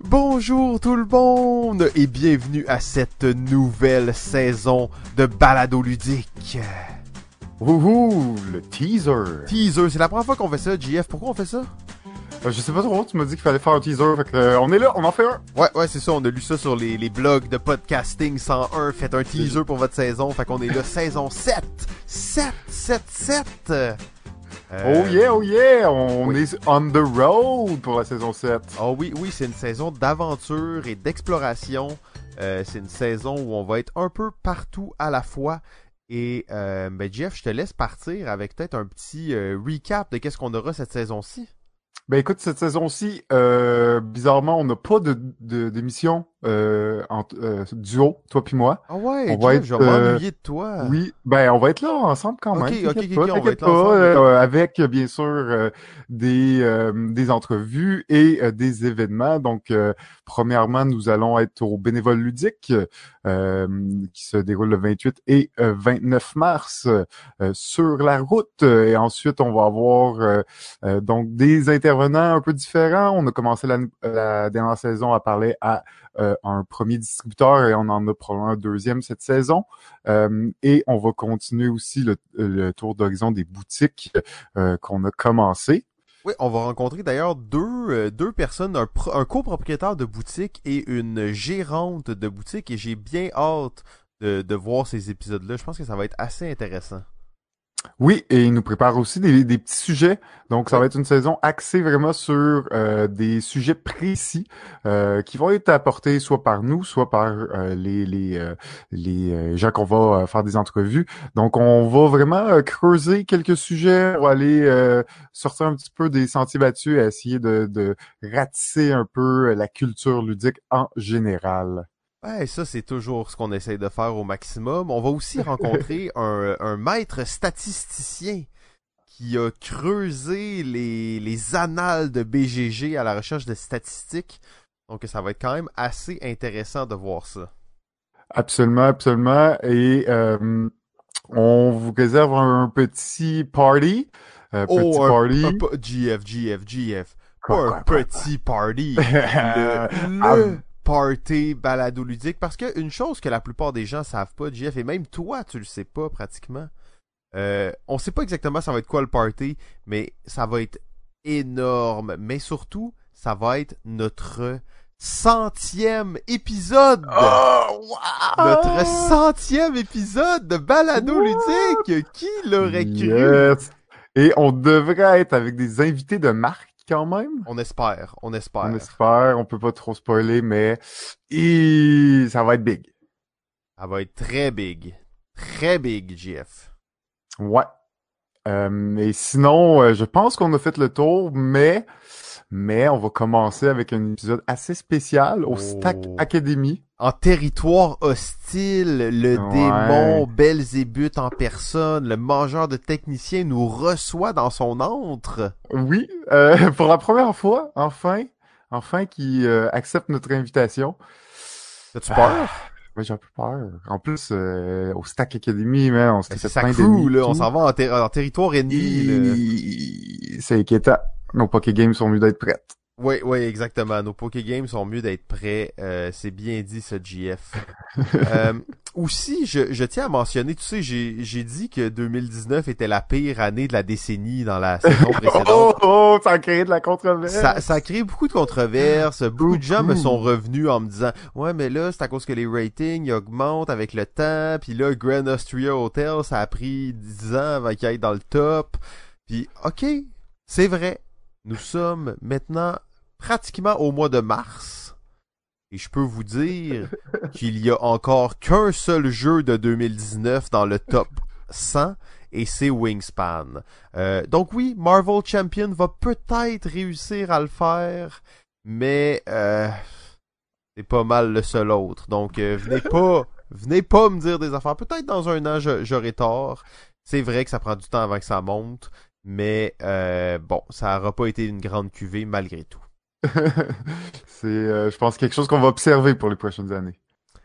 Bonjour tout le monde et bienvenue à cette nouvelle saison de Balado Ludique. Wouhou, le teaser. Teaser, c'est la première fois qu'on fait ça, JF. Pourquoi on fait ça? Euh, je sais pas trop, tu m'as dit qu'il fallait faire un teaser, fait que, euh, on est là, on en fait un. Ouais, ouais, c'est ça, on a lu ça sur les, les blogs de podcasting 101. Faites un teaser pour votre saison, fait qu'on est là, saison 7. 7, 7, 7. Euh, Oh yeah, oh yeah, on est on the road pour la saison 7. Oh oui, oui, c'est une saison d'aventure et d'exploration. Euh, c'est une saison où on va être un peu partout à la fois. Et euh, ben Jeff, je te laisse partir avec peut-être un petit recap de qu'est-ce qu'on aura cette saison-ci. Ben écoute, cette saison-ci, euh, bizarrement, on n'a pas de de- d'émission euh, en euh, duo, toi puis moi. Ah ouais, On va être, je euh, de toi. Oui, ben on va être là ensemble quand Ok, même. ok, t'inquiète ok, pas, ok, on va être là pas, euh, avec bien sûr des euh, des entrevues et des événements. Donc, premièrement, nous allons être au bénévole ludique euh, qui se déroule le 28 et euh, 29 mars euh, sur la route. Et ensuite, on va avoir donc des intervenants un peu différents. On a commencé la, la dernière saison à parler à euh, un premier distributeur et on en a probablement un deuxième cette saison. Euh, et on va continuer aussi le, tour d'horizon des boutiques euh, qu'on a commencé. Oui, on va rencontrer d'ailleurs deux, euh, personnes, un, pro- un copropriétaire de boutique et une gérante de boutique. Et j'ai bien hâte de, de voir ces épisodes-là. Je pense que ça va être assez intéressant. Oui, et il nous prépare aussi des, petits sujets. Donc, ça va être une saison axée vraiment sur euh, des sujets précis euh, qui vont être apportés soit par nous, soit par euh, les les les gens qu'on va faire des entrevues. Donc, on va vraiment creuser quelques sujets, va aller sortir un petit peu des sentiers battus et essayer de, de ratisser un peu la culture ludique en général. Ouais, ça c'est toujours ce qu'on essaye de faire au maximum. On va aussi rencontrer un, un maître statisticien qui a creusé les, les annales de BGG à la recherche de statistiques. Donc ça va être quand même assez intéressant de voir ça. Absolument, absolument. Et euh, on vous réserve un petit party. Euh, petit Oh, un, party. un pa- GF, GF, GF. Quoi, Pas quoi, un quoi, petit party. le, Ah, le party balado ludique. Parce que une chose que la plupart des gens savent pas, JF, et même toi, tu le sais pas pratiquement. Euh, on sait pas exactement ça va être quoi le party, mais ça va être énorme. Mais surtout, ça va être notre centième épisode. Oh, wow! Notre centième épisode de balado What? ludique. Qui l'aurait cru? Yes. Et on devrait être avec des invités de marque quand même? On espère, on espère. On espère, on peut pas trop spoiler, mais et ça va être big. Ça va être très big. Très big, JF. Ouais. Euh, et sinon, euh, je pense qu'on a fait le tour, mais mais on va commencer avec un épisode assez spécial au Oh. Stack Academy. En territoire hostile, le Ouais. démon Belzébuth en personne, le mangeur de techniciens nous reçoit dans son antre. Oui, euh, pour la première fois, enfin, enfin, qui euh, accepte notre invitation. As-tu peur? Ouais, j'ai un peu peur. En plus, euh, au Stack Academy, man, on Ben, s'était c'est fait plein là. On s'en va en, ter- en territoire ennemi, C'est inquiétant. Nos Poké Games sont mieux d'être prêtes. Oui, oui, exactement. Nos Poké Games sont mieux d'être prêts. Euh, c'est bien dit, ce GF. Euh, aussi, je, je tiens à mentionner, tu sais, j'ai, j'ai dit que 2019 était la pire année de la décennie dans la saison précédente. Oh, oh, ça a créé de la controverse. Ça, ça a créé beaucoup de controverses. Beaucoup de gens me sont revenus en me disant Ouais, mais là, c'est à cause que les ratings ils augmentent avec le temps. Puis là, Grand Austria Hotel, ça a pris 10 ans avant qu'il aille dans le top. Puis, OK, c'est vrai. Nous sommes maintenant pratiquement au mois de mars. Et je peux vous dire qu'il y a encore qu'un seul jeu de 2019 dans le top 100 et c'est Wingspan. Euh, donc oui, Marvel Champion va peut-être réussir à le faire, mais euh, c'est pas mal le seul autre. Donc euh, venez pas, venez pas me dire des affaires. Peut-être dans un an j'aurai tort. C'est vrai que ça prend du temps avant que ça monte, mais euh, bon, ça aura pas été une grande cuvée malgré tout. c'est, euh, je pense, quelque chose qu'on va observer pour les prochaines années.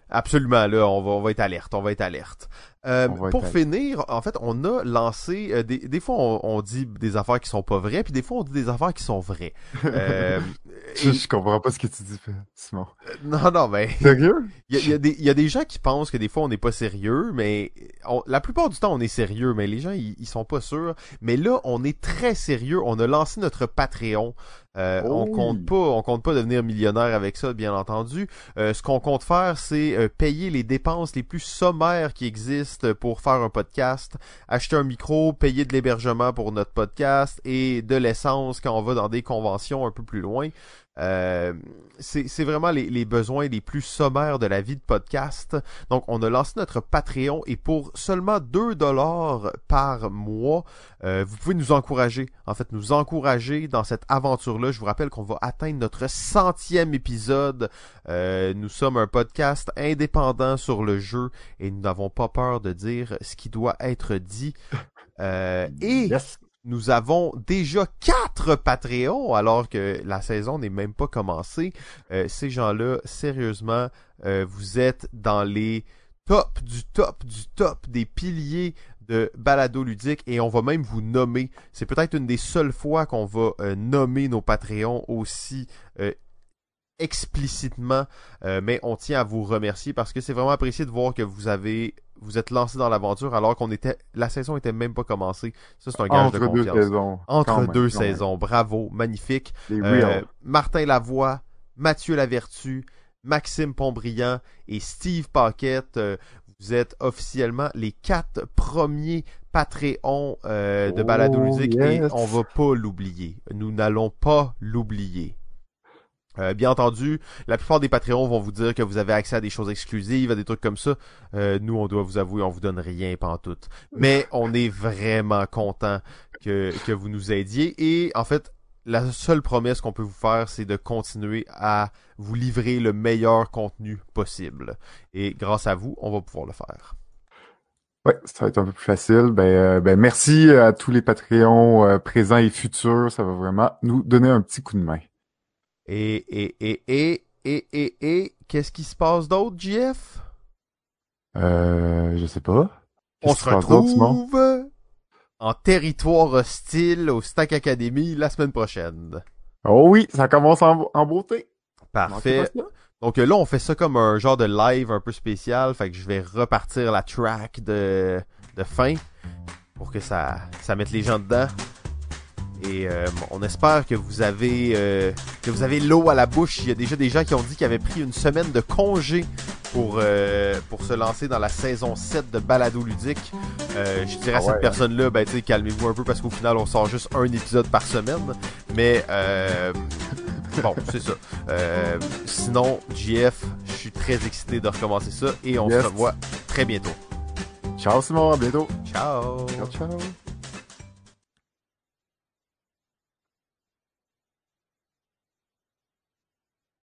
Absolument, là, on va, on va être alerte, on va être alerte. Euh, pour finir, en fait, on a lancé euh, des, des fois on, on dit des affaires qui sont pas vraies, puis des fois on dit des affaires qui sont vraies. Euh, Je, et- je comprends pas ce que tu dis, Simon. non, non, mais Sérieux? il y y y a des gens qui pensent que des fois on n'est pas sérieux, mais on- la plupart du temps on est sérieux, mais les gens ils sont pas sûrs. Mais là, on est très sérieux. On a lancé notre Patreon. Euh, Oh on oui. compte pas, on compte pas devenir millionnaire avec ça, bien entendu. Euh, ce qu'on compte faire, c'est euh, payer les dépenses les plus sommaires qui existent pour faire un podcast, acheter un micro, payer de l'hébergement pour notre podcast et de l'essence quand on va dans des conventions un peu plus loin. Euh, c'est vraiment les, besoins les plus sommaires de la vie de podcast. Donc, on a lancé notre Patreon et pour seulement 2 dollars par mois, euh, vous pouvez nous encourager. En fait, nous encourager dans cette aventure-là. Je vous rappelle qu'on va atteindre notre centième épisode. Euh, nous sommes un podcast indépendant sur le jeu et nous n'avons pas peur de dire ce qui doit être dit. Nous avons déjà quatre Patreons alors que la saison n'est même pas commencée. Euh, ces gens-là, sérieusement, euh, vous êtes dans les top du top du top des piliers de balado ludique et on va même vous nommer. C'est peut-être une des seules fois qu'on va euh, nommer nos Patreons aussi euh, explicitement, euh, mais on tient à vous remercier parce que c'est vraiment apprécié de voir que vous avez vous êtes lancé dans l'aventure alors qu'on était la saison était même pas commencée. Ça c'est un gage Entre de deux confiance. saisons. Entre Quand deux même. saisons, bravo, magnifique. Euh. Martin Lavoie, Mathieu Lavertu, Maxime Pontbriand et Steve Paquette. euh, vous êtes officiellement les quatre premiers Patreons euh, de Oh, Balado Ludique et yes. on va pas l'oublier. Nous n'allons pas l'oublier. Euh, bien entendu, la plupart des Patreons vont vous dire que vous avez accès à des choses exclusives, à des trucs comme ça. Euh, nous, on doit vous avouer, on vous donne rien pantoute. Mais on est vraiment content que, que vous nous aidiez. Et en fait, la seule promesse qu'on peut vous faire, c'est de continuer à vous livrer le meilleur contenu possible. Et grâce à vous, on va pouvoir le faire. Ouais, ça va être un peu plus facile. Ben, euh, ben merci à tous les Patreons présents et futurs. Ça va vraiment nous donner un petit coup de main. Et, et, et, et, et, et, et, qu'est-ce qui se passe d'autre, JF? Euh, je sais pas. On se retrouve en territoire hostile au Stack Academy la semaine prochaine. Oh oui, ça commence en, en beauté. Parfait. Donc là, on fait ça comme un genre de live un peu spécial. Fait que je vais repartir la track de, de fin pour que ça, ça mette les gens dedans. Et euh, on espère que vous avez euh, que vous avez l'eau à la bouche. Il y a déjà des gens qui ont dit qu'ils avaient pris une semaine de congé pour euh, pour se lancer dans la saison 7 de Balado ludique. Euh, je dirais à Ah cette ouais, personne-là, ben tu sais, calmez-vous un peu parce qu'au final, on sort juste un épisode par semaine. Mais euh, bon, c'est ça. Euh, sinon, JF, je suis très excité de recommencer ça et on Yes. se revoit très bientôt. Ciao Simon, à bientôt. Ciao. Ciao, ciao.